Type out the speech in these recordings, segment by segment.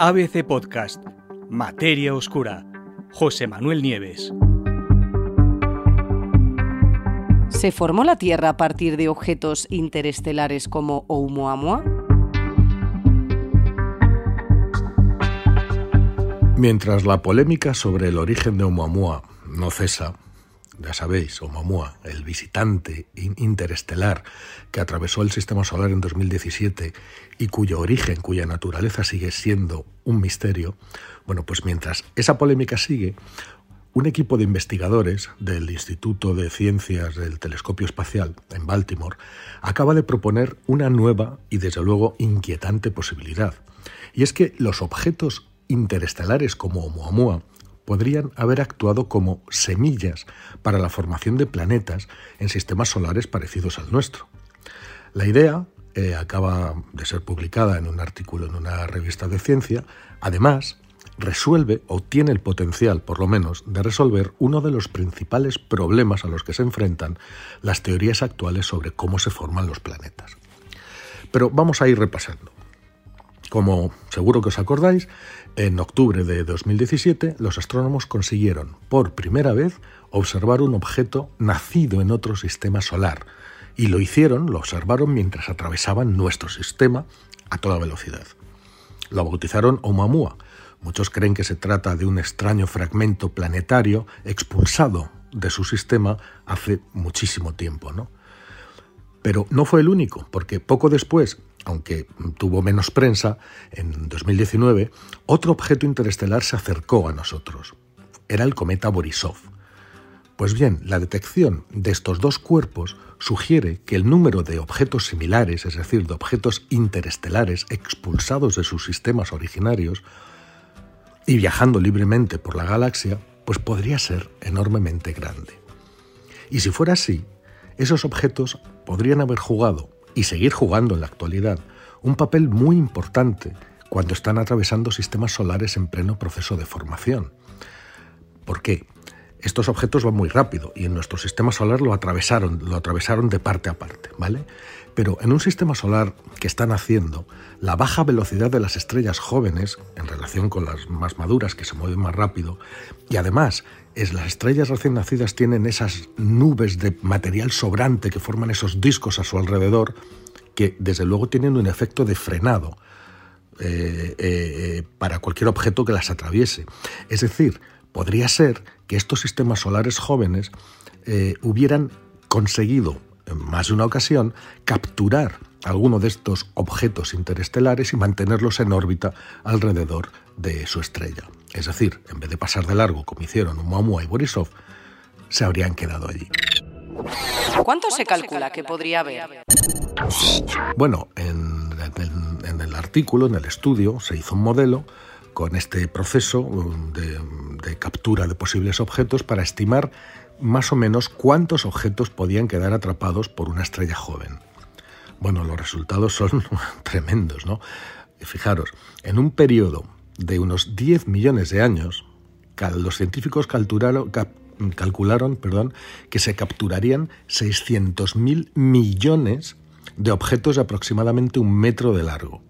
ABC Podcast, Materia Oscura, José Manuel Nieves. ¿Se formó la Tierra a partir de objetos interestelares como Oumuamua? Mientras la polémica sobre el origen de Oumuamua no cesa, ya sabéis, Oumuamua, el visitante interestelar que atravesó el sistema solar en 2017 y cuyo origen, cuya naturaleza sigue siendo un misterio, bueno, pues mientras esa polémica sigue, un equipo de investigadores del Instituto de Ciencias del Telescopio Espacial en Baltimore acaba de proponer una nueva y desde luego inquietante posibilidad. Y es que los objetos interestelares como Oumuamua podrían haber actuado como semillas para la formación de planetas en sistemas solares parecidos al nuestro. La idea eh, acaba de ser publicada en un artículo en una revista de ciencia. Además, resuelve o tiene el potencial, por lo menos, de resolver uno de los principales problemas a los que se enfrentan las teorías actuales sobre cómo se forman los planetas. Pero vamos a ir repasando. Como seguro que os acordáis, en octubre de 2017 los astrónomos consiguieron por primera vez observar un objeto nacido en otro sistema solar. Y lo hicieron, lo observaron mientras atravesaban nuestro sistema a toda velocidad. Lo bautizaron Oumuamua. Muchos creen que se trata de un extraño fragmento planetario expulsado de su sistema hace muchísimo tiempo, ¿no? Pero no fue el único, porque poco después, aunque tuvo menos prensa, en 2019, otro objeto interestelar se acercó a nosotros. Era el cometa Borisov. Pues bien, la detección de estos dos cuerpos sugiere que el número de objetos similares, es decir, de objetos interestelares expulsados de sus sistemas originarios y viajando libremente por la galaxia, pues podría ser enormemente grande. Y si fuera así, esos objetos podrían haber jugado y seguir jugando en la actualidad un papel muy importante cuando están atravesando sistemas solares en pleno proceso de formación. ¿Por qué? Estos objetos van muy rápido y en nuestro sistema solar lo atravesaron, lo atravesaron de parte a parte, ¿vale? Pero en un sistema solar que está naciendo, la baja velocidad de las estrellas jóvenes en relación con las más maduras que se mueven más rápido y además es las estrellas recién nacidas tienen esas nubes de material sobrante que forman esos discos a su alrededor que desde luego tienen un efecto de frenado eh, eh, para cualquier objeto que las atraviese. Es decir, podría ser que estos sistemas solares jóvenes eh, hubieran conseguido en más de una ocasión capturar alguno de estos objetos interestelares y mantenerlos en órbita alrededor de su estrella. Es decir, en vez de pasar de largo como hicieron Oumuamua y Borisov, se habrían quedado allí. ¿Cuánto se calcula que podría haber? Bueno, en, el artículo, en el estudio, se hizo un modelo con este proceso de, de, captura de posibles objetos para estimar más o menos cuántos objetos podían quedar atrapados por una estrella joven. Bueno, los resultados son tremendos, ¿no? Fijaros, en un periodo de unos 10 millones de años, los científicos calcularon, calcularon perdón, que se capturarían 600.000 millones de objetos de aproximadamente un metro de largo,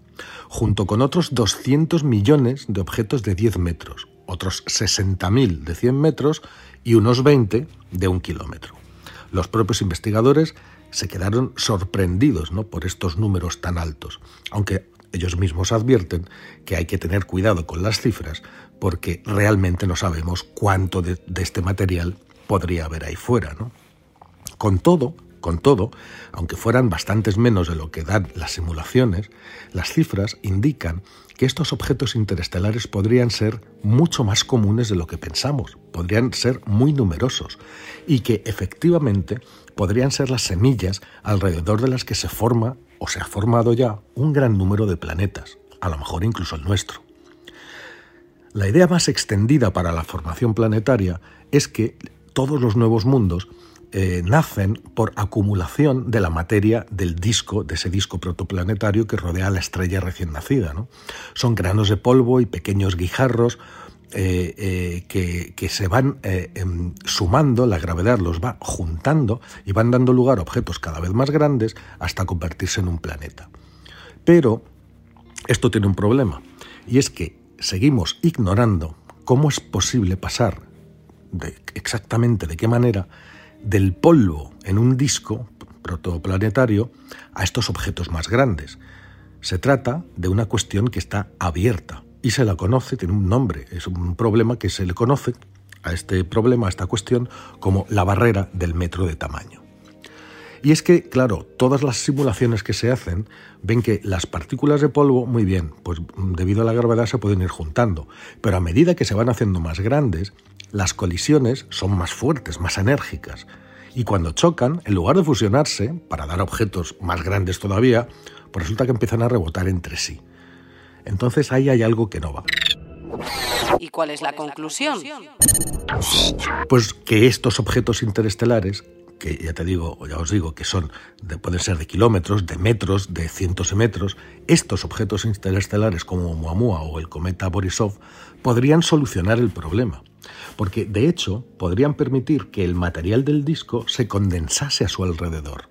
junto con otros 200 millones de objetos de 10 metros, otros 60.000 de 100 metros y unos 20 de un kilómetro. Los propios investigadores se quedaron sorprendidos ¿no? por estos números tan altos, aunque ellos mismos advierten que hay que tener cuidado con las cifras porque realmente no sabemos cuánto de, este material podría haber ahí fuera. ¿no? Con todo, con todo, aunque fueran bastantes menos de lo que dan las simulaciones, las cifras indican que estos objetos interestelares podrían ser mucho más comunes de lo que pensamos, podrían ser muy numerosos y que efectivamente podrían ser las semillas alrededor de las que se forma o se ha formado ya un gran número de planetas, a lo mejor incluso el nuestro. La idea más extendida para la formación planetaria es que todos los nuevos mundos eh, nacen por acumulación de la materia del disco, de ese disco protoplanetario que rodea a la estrella recién nacida. Son granos de polvo y pequeños guijarros eh, eh, que, se van em, sumando, la gravedad los va juntando y van dando lugar a objetos cada vez más grandes hasta convertirse en un planeta. Pero esto tiene un problema, y es que seguimos ignorando cómo es posible pasar de exactamente de qué manera del polvo en un disco protoplanetario a estos objetos más grandes. Se trata de una cuestión que está abierta y se la conoce, tiene un nombre, es un problema que se le conoce a este problema, a esta cuestión, como la barrera del metro de tamaño. Y es que, claro, todas las simulaciones que se hacen ven que las partículas de polvo, muy bien, pues debido a la gravedad se pueden ir juntando, pero a medida que se van haciendo más grandes, las colisiones son más fuertes, más enérgicas. Y cuando chocan, en lugar de fusionarse, para dar objetos más grandes todavía, pues resulta que empiezan a rebotar entre sí. Entonces ahí hay algo que no va. ¿Y cuál es la conclusión? Pues que estos objetos interestelares, que ya te digo, o ya os digo, que son, pueden ser de kilómetros, de metros, de cientos de metros, estos objetos interestelares como Oumuamua o el cometa Borisov podrían solucionar el problema. Porque, de hecho, podrían permitir que el material del disco se condensase a su alrededor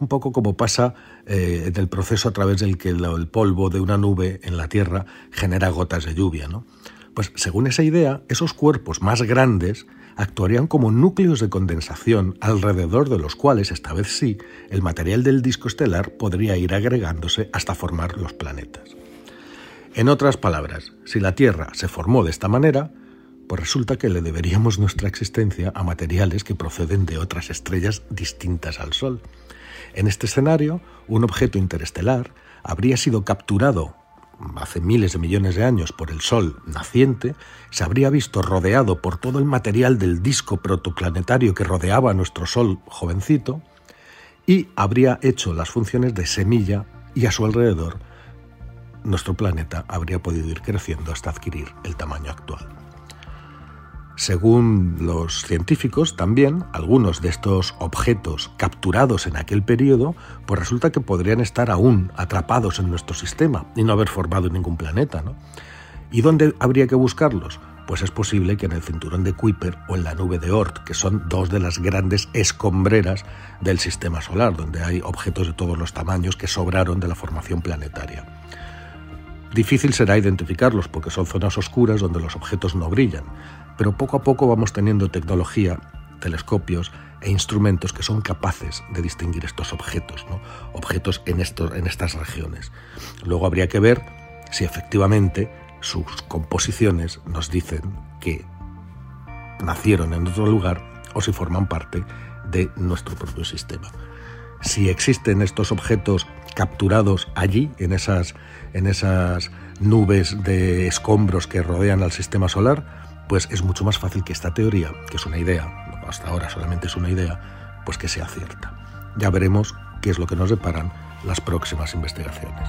un poco como pasa eh, en el proceso a través del que el, polvo de una nube en la Tierra genera gotas de lluvia. ¿no? Pues según esa idea, esos cuerpos más grandes actuarían como núcleos de condensación alrededor de los cuales, esta vez sí, el material del disco estelar podría ir agregándose hasta formar los planetas. En otras palabras, si la Tierra se formó de esta manera, pues resulta que le deberíamos nuestra existencia a materiales que proceden de otras estrellas distintas al Sol. En este escenario, un objeto interestelar habría sido capturado hace miles de millones de años por el Sol naciente, se habría visto rodeado por todo el material del disco protoplanetario que rodeaba a nuestro Sol jovencito y habría hecho las funciones de semilla y a su alrededor nuestro planeta habría podido ir creciendo hasta adquirir el tamaño actual. Según los científicos, también algunos de estos objetos capturados en aquel periodo, pues resulta que podrían estar aún atrapados en nuestro sistema y no haber formado ningún planeta. ¿no? ¿Y dónde habría que buscarlos? Pues es posible que en el cinturón de Kuiper o en la nube de Oort, que son dos de las grandes escombreras del sistema solar, donde hay objetos de todos los tamaños que sobraron de la formación planetaria. Difícil será identificarlos porque son zonas oscuras donde los objetos no brillan, pero poco a poco vamos teniendo tecnología, telescopios e instrumentos que son capaces de distinguir estos objetos, objetos en, en estas regiones. Luego habría que ver si efectivamente sus composiciones nos dicen que nacieron en otro lugar o si forman parte de nuestro propio sistema. Si existen estos objetos capturados allí, en esas, en esas nubes de escombros que rodean al sistema solar, pues es mucho más fácil que esta teoría, que es una idea, hasta ahora solamente es una idea, pues que sea cierta. Ya veremos qué es lo que nos deparan las próximas investigaciones.